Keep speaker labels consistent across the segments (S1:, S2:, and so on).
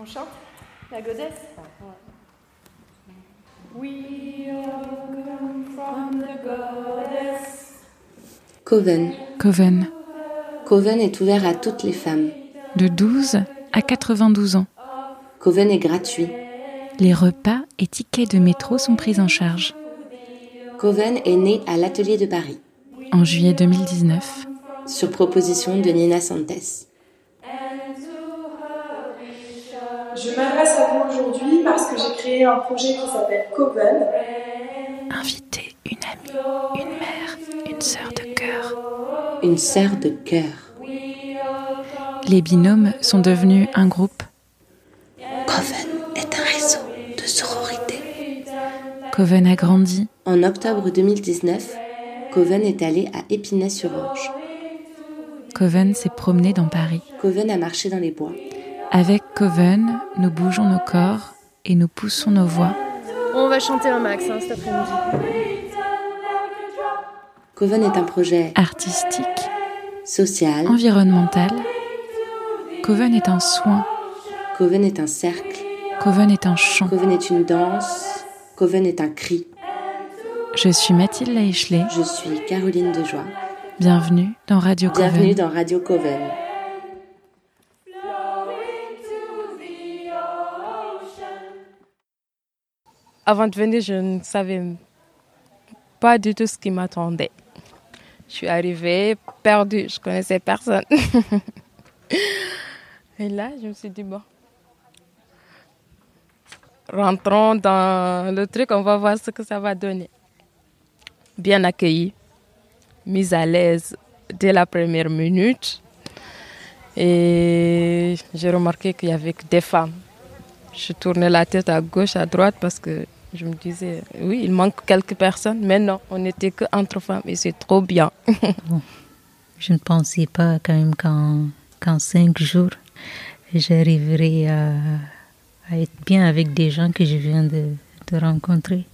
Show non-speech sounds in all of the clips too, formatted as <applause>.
S1: On chante La godesse? We all come from the goddess.
S2: Coven.
S3: Coven.
S2: Coven est ouvert à toutes les femmes.
S3: De 12 à 92 ans.
S2: Coven est gratuit.
S3: Les repas et tickets de métro sont pris en charge.
S2: Coven est né à l'Atelier de Paris.
S3: En juillet 2019.
S2: Sur proposition de Nina Santes.
S4: Je m'adresse à vous aujourd'hui parce que j'ai créé un projet qui s'appelle Coven.
S3: Inviter une amie, une mère, une sœur de cœur.
S2: Une sœur de cœur.
S3: Les binômes sont devenus un groupe.
S2: Coven est un réseau de sororité.
S3: Coven a grandi.
S2: En octobre 2019, Coven est allé à Épinay-sur-Orge.
S3: Coven s'est promené dans Paris.
S2: Coven a marché dans les bois.
S3: Avec Coven, nous bougeons nos corps et nous poussons nos voix.
S1: On va chanter un max hein, cet après-midi.
S2: Coven est un projet
S3: artistique,
S2: social,
S3: environnemental. Coven est un soin.
S2: Coven est un cercle.
S3: Coven est un chant.
S2: Coven est une danse. Coven est un cri.
S3: Je suis Mathilde Laichelet.
S2: Je suis Caroline Dejoie.
S3: Bienvenue dans Radio Coven.
S2: Bienvenue dans Radio Coven.
S5: Avant de venir, je ne savais pas du tout ce qui m'attendait. Je suis arrivée perdue, je connaissais personne. <laughs> Et là, je me suis dit, bon, rentrons dans le truc, on va voir ce que ça va donner. Bien accueillie, mise à l'aise dès la première minute. Et j'ai remarqué qu'il y avait que des femmes. Je tournais la tête à gauche, à droite parce que je me disais, oui, il manque quelques personnes, mais non, on n'était que entre femmes et c'est trop bien. <laughs>
S6: je ne pensais pas quand même qu'en cinq jours, j'arriverai à, être bien avec des gens que je viens de, rencontrer.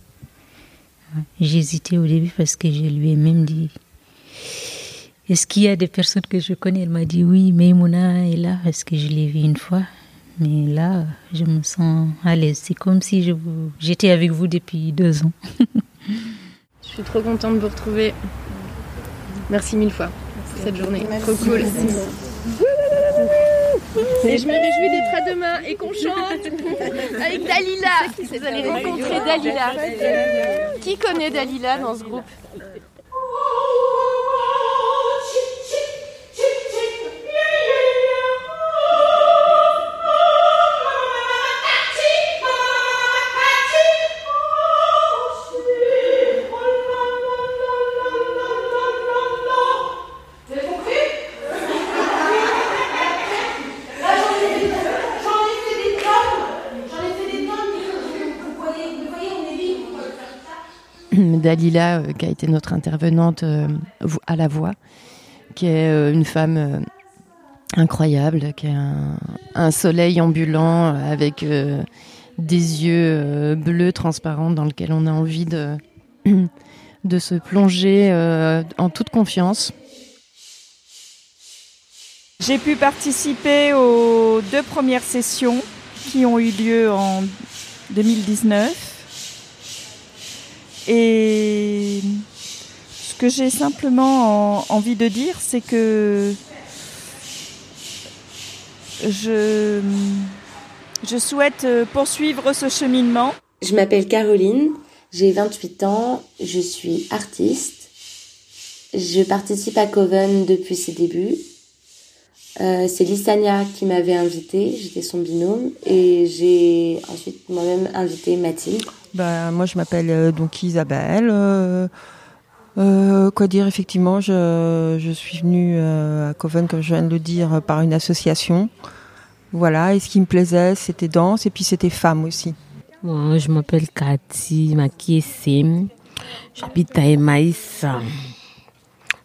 S6: J'hésitais au début parce que je lui ai même dit Est-ce qu'il y a des personnes que je connais? Elle m'a dit Oui, mais Mouna est là parce que je l'ai vue une fois. Mais là, je me sens à l'aise. C'est comme si je vous... j'étais avec vous depuis deux ans. <laughs>
S1: je suis trop contente de vous retrouver. Merci mille fois pour cette journée.
S4: Merci.
S1: Trop cool. Et je me réjouis d'être à demain et qu'on chante avec Dalila. Vous allez rencontrer Dalila. Qui connaît Dalila dans ce groupe? <clears throat>
S7: Dalila, euh, qui a été notre intervenante euh, à la voix, qui est euh, une femme incroyable, qui a un, un soleil ambulant avec des yeux bleus transparents dans lesquels on a envie de, <clears throat> de se plonger en toute confiance.
S8: J'ai pu participer aux deux premières sessions qui ont eu lieu en 2019. Et ce que j'ai simplement en, envie de dire, c'est que je, souhaite poursuivre ce cheminement.
S2: Je m'appelle Caroline, j'ai 28 ans, je suis artiste. Je participe à Coven depuis ses débuts. Euh, c'est Lissania qui m'avait invitée, j'étais son binôme, et j'ai ensuite moi-même invité Mathilde.
S9: Ben, moi, je m'appelle euh, donc Isabelle. Euh, euh, quoi dire, effectivement, je, je suis venue à Coven, comme je viens de le dire, par une association. Voilà, et ce qui me plaisait, c'était danse, et puis c'était femme aussi.
S10: Moi, je m'appelle Cathy Makiessim. J'habite à Emmaïs.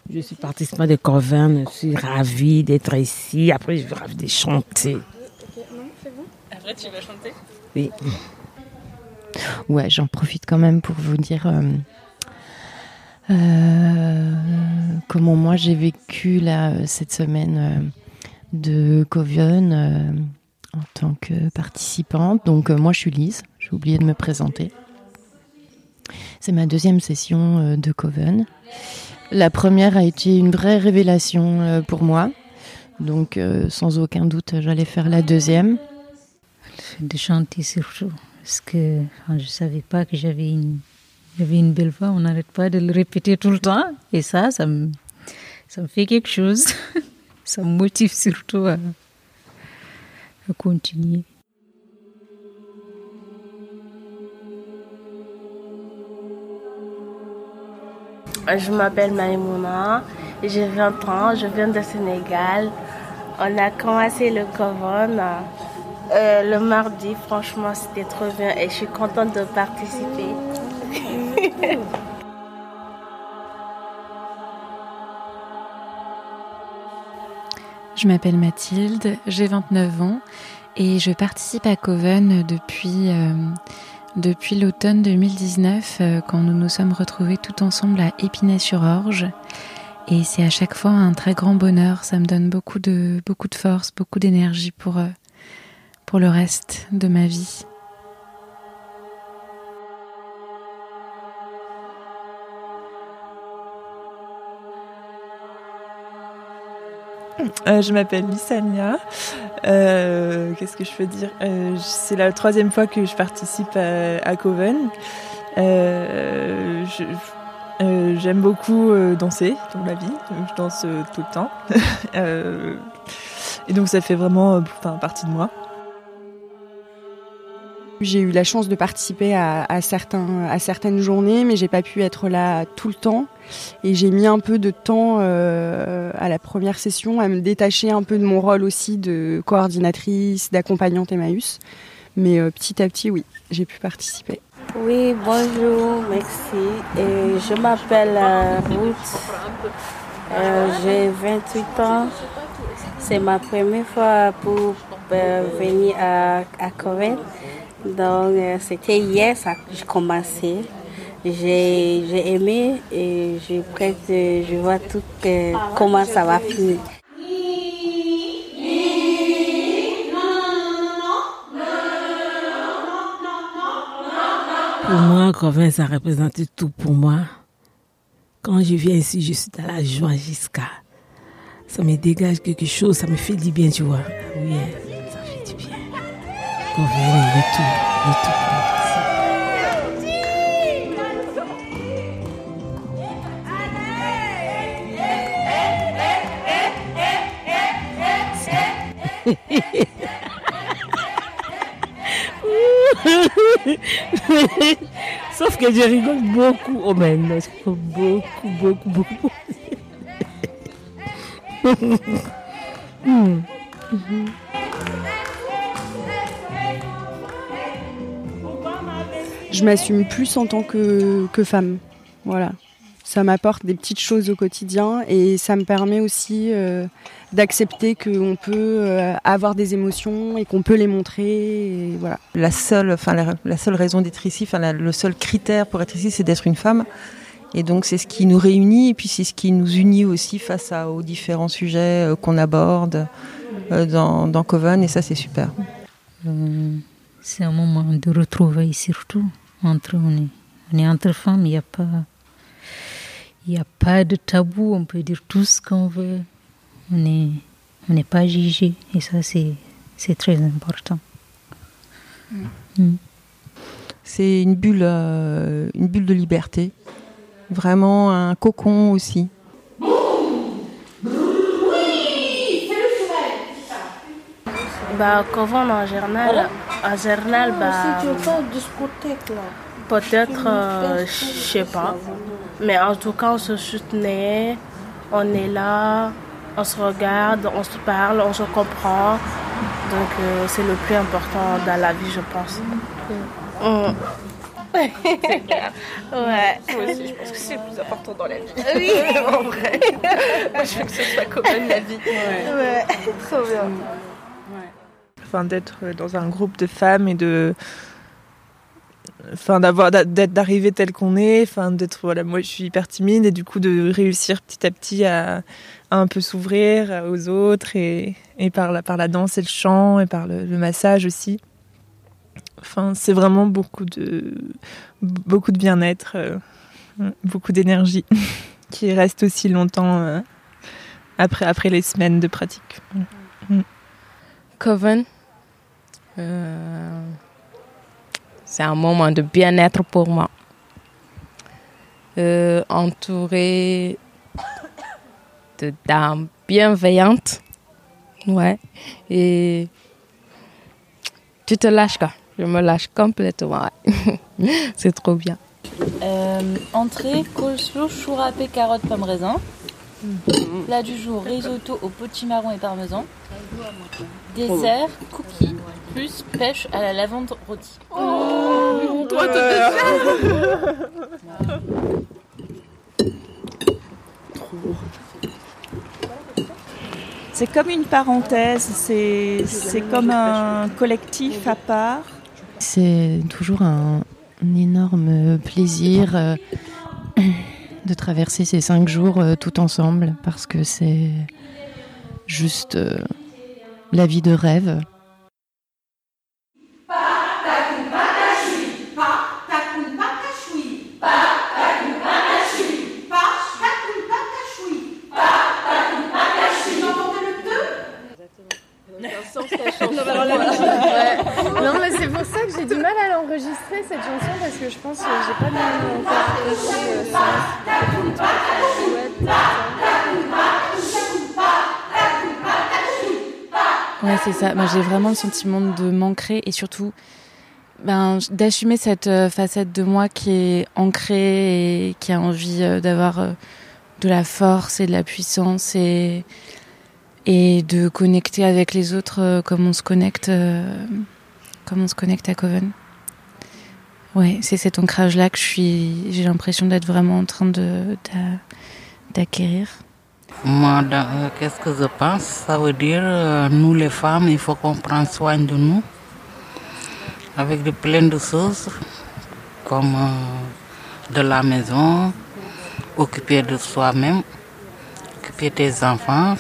S10: Je suis participante de Coven, je suis ravie d'être ici. Après, je suis ravie de chanter.
S1: Non, c'est bon
S5: Après, tu vas chanter?
S10: Oui.
S7: Ouais, j'en profite quand même pour vous dire euh, euh, comment moi j'ai vécu cette semaine euh, de Coven en tant que participante. Donc moi je suis Lise, j'ai oublié de me présenter. C'est ma deuxième session de Coven. La première a été une vraie révélation pour moi. Donc sans aucun doute j'allais faire la deuxième.
S6: Parce que je ne savais pas que j'avais une, j'avais une belle voix, on n'arrête pas de le répéter tout le temps. Et ça, ça me, ça me fait quelque chose. <laughs> ça me motive surtout à, continuer.
S11: Je m'appelle Maïmouna, j'ai 20 ans, je viens de Sénégal. On a commencé le Coven euh, le mardi, franchement c'était trop bien et je suis contente de participer. <laughs>
S3: Je m'appelle Mathilde, j'ai 29 ans et je participe à Coven depuis, euh, depuis l'automne 2019 euh, quand nous nous sommes retrouvés tout ensemble à Épinay-sur-Orge. Et c'est à chaque fois un très grand bonheur, ça me donne beaucoup de, beaucoup de force, beaucoup d'énergie pour, pour le reste de ma vie.
S12: Euh, je m'appelle Lissania. Euh, Qu'est-ce que je peux dire? Euh, C'est la troisième fois que je participe à, Coven. J'aime beaucoup danser dans la vie. Je danse tout le temps. <laughs> et donc ça fait vraiment partie de moi.
S13: J'ai eu la chance de participer à, certains, à certaines journées, mais j'ai pas pu être là tout le temps. Et j'ai mis un peu de temps euh, à la première session à me détacher un peu de mon rôle aussi de coordinatrice, d'accompagnante Emmaüs. Mais euh, petit à petit, oui, j'ai pu participer.
S11: Oui, bonjour, merci. Et je m'appelle euh, Ruth. j'ai 28 ans. C'est ma première fois pour venir à, à donc, euh, c'était hier que j'ai commencé. J'ai aimé et je, je vois tout comment ça va finir.
S10: Pour moi, Coven, ça représente tout pour moi. Quand je viens ici, je suis dans la joie jusqu'à. Ça me dégage quelque chose, ça me fait du bien, tu vois. Oui. Hein. Sauf que je rigole beaucoup. Oh mais non, beaucoup, beaucoup, beaucoup.
S13: hmm. Je m'assume plus en tant que, que femme. Voilà. Ça m'apporte des petites choses au quotidien et ça me permet aussi euh, d'accepter qu'on peut euh, avoir des émotions et qu'on peut les montrer. voilà.
S9: La seule, enfin la, seule raison d'être ici, enfin le seul critère pour être ici, c'est d'être une femme. Et donc c'est ce qui nous réunit et puis c'est ce qui nous unit aussi face à, aux différents sujets euh, qu'on aborde dans, dans Coven et ça c'est super.
S6: C'est un moment de retrouvailles surtout entre on est, on est entre femmes, il n'y a pas il a pas de tabou, on peut dire tout ce qu'on veut. On n'est on n'est pas jugé et ça c'est c'est très important.
S9: Mm. Mm. C'est une bulle euh, une bulle de liberté. Vraiment un cocon aussi.
S11: Bah, comment en journal, en journal, bah, peut-être, euh, je sais pas. Mais en tout cas, on se soutenait, on est là, on se regarde, on se parle, on se comprend. Donc, euh, c'est le plus important dans la vie, je pense. Mm.
S1: c'est clair. Ouais. Moi aussi, je pense que c'est le plus important dans la vie.
S11: Oui. <laughs>
S1: en vrai. Moi, je veux que ce soit comme la vie.
S11: Ouais. ouais. <laughs> Trop bien.
S12: Enfin, d'être dans un groupe de femmes et de enfin d'avoir d'être d'arriver tel qu'on est enfin d'être voilà moi je suis hyper timide et du coup de réussir petit à petit à, un peu s'ouvrir aux autres et, et, par la par la danse et le chant et par le, massage aussi enfin c'est vraiment beaucoup de beaucoup de bien-être euh, beaucoup d'énergie <laughs> qui reste aussi longtemps euh, après après les semaines de pratique.
S5: Coven? Euh c'est un moment de bien-être pour moi. Euh, entouré de dames bienveillantes. Ouais. Et tu te lâches quoi. Je me lâche complètement. <laughs> c'est trop bien.
S14: Euh, entrée, coleslaw, chou râpé, carottes, pommes raisin. Mhm. Plat du jour, risotto au potimarron et parmesan. Dessert, cookies, plus pêche à la lavande rôtie. Oh, toi,
S8: C'est comme une parenthèse, c'est comme un collectif à part.
S7: C'est toujours un, énorme plaisir euh, de traverser ces cinq jours euh, tout ensemble parce que c'est juste euh, la vie de rêve.
S1: Non, mais c'est pour ça que j'ai du mal à l'enregistrer cette chanson parce que je pense que j'ai pas bien encore
S3: Ouais, c'est ça. Moi, j'ai vraiment le sentiment de manquer et surtout ben, d'assumer cette euh, facette de moi qui est ancrée et qui a envie euh, d'avoir euh, de la force et de la puissance et et de connecter avec les autres euh, comme on se connecte euh, comme on se connecte à Coven. Ouais, c'est cet ancrage là que je suis j'ai l'impression d'être vraiment en train de d'acquérir.
S15: Moi, euh, qu'est-ce que je pense? Ça veut dire, nous les femmes, il faut qu'on prenne soin de nous avec de plein de choses, comme de la maison, occuper de soi-même, occuper des enfants,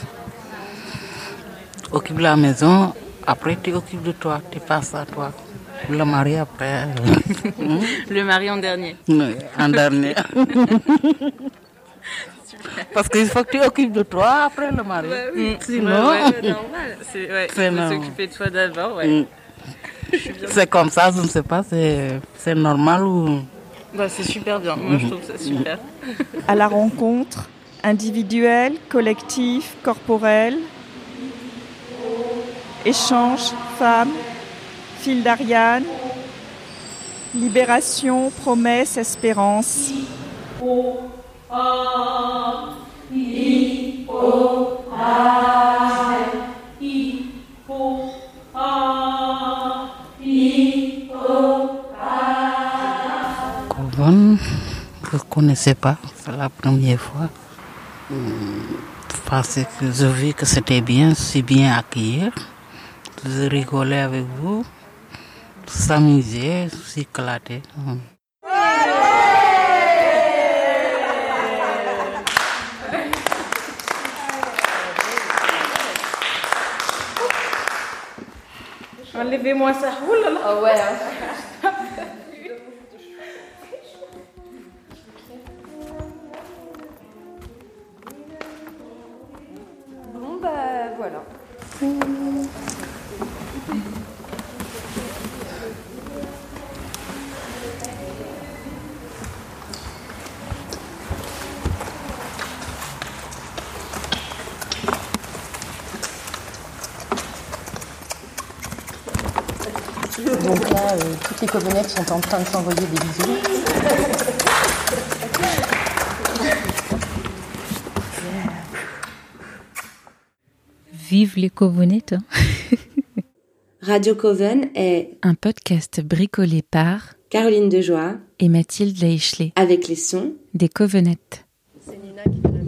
S15: occupe la maison, après tu occupes de toi, tu passes à toi. Le mari après. <laughs>
S14: le mari en dernier.
S15: en dernier. <laughs> Parce qu'il faut que tu occupes de toi après le mari.
S14: oui. Sinon, ouais, normal. C'est ouais, s'occuper de toi d'abord. Ouais. Mm.
S15: C'est comme ça, je ne sais pas, c'est normal ou?
S14: Bah, c'est super bien, moi je trouve ça super.
S8: À la rencontre, individuelle, collective, corporelle, Échange, femme, fil d'Ariane, libération, promesse, espérance.
S15: Coven, je ne connaissais pas, c'est la première fois. Parce que je vis que c'était bien, si bien accueillir de rigoler avec vous, s'amuser, s'éclater.
S14: Enlevez-moi ça. Oh là là. Oh ouais. Hein.
S7: Toutes les covenants sont en train de s'envoyer des bisous.
S6: Vive les covenants <laughs>
S2: Radio Coven est
S3: un podcast bricolé par
S2: Caroline Dejoie
S3: et Mathilde Leichelet
S2: avec les sons
S3: des Covenettes.
S1: C'est Nina qui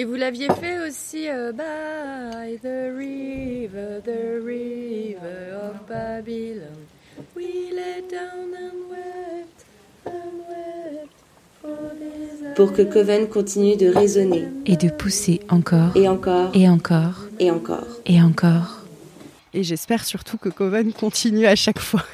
S1: Et vous l'aviez fait aussi euh, By the river, the river of Babylon. We let
S2: Pour que Coven continue de résonner.
S3: Et de pousser encore.
S2: Et encore.
S3: Et encore.
S2: Et encore.
S3: Et encore.
S13: Et j'espère surtout que Coven continue à chaque fois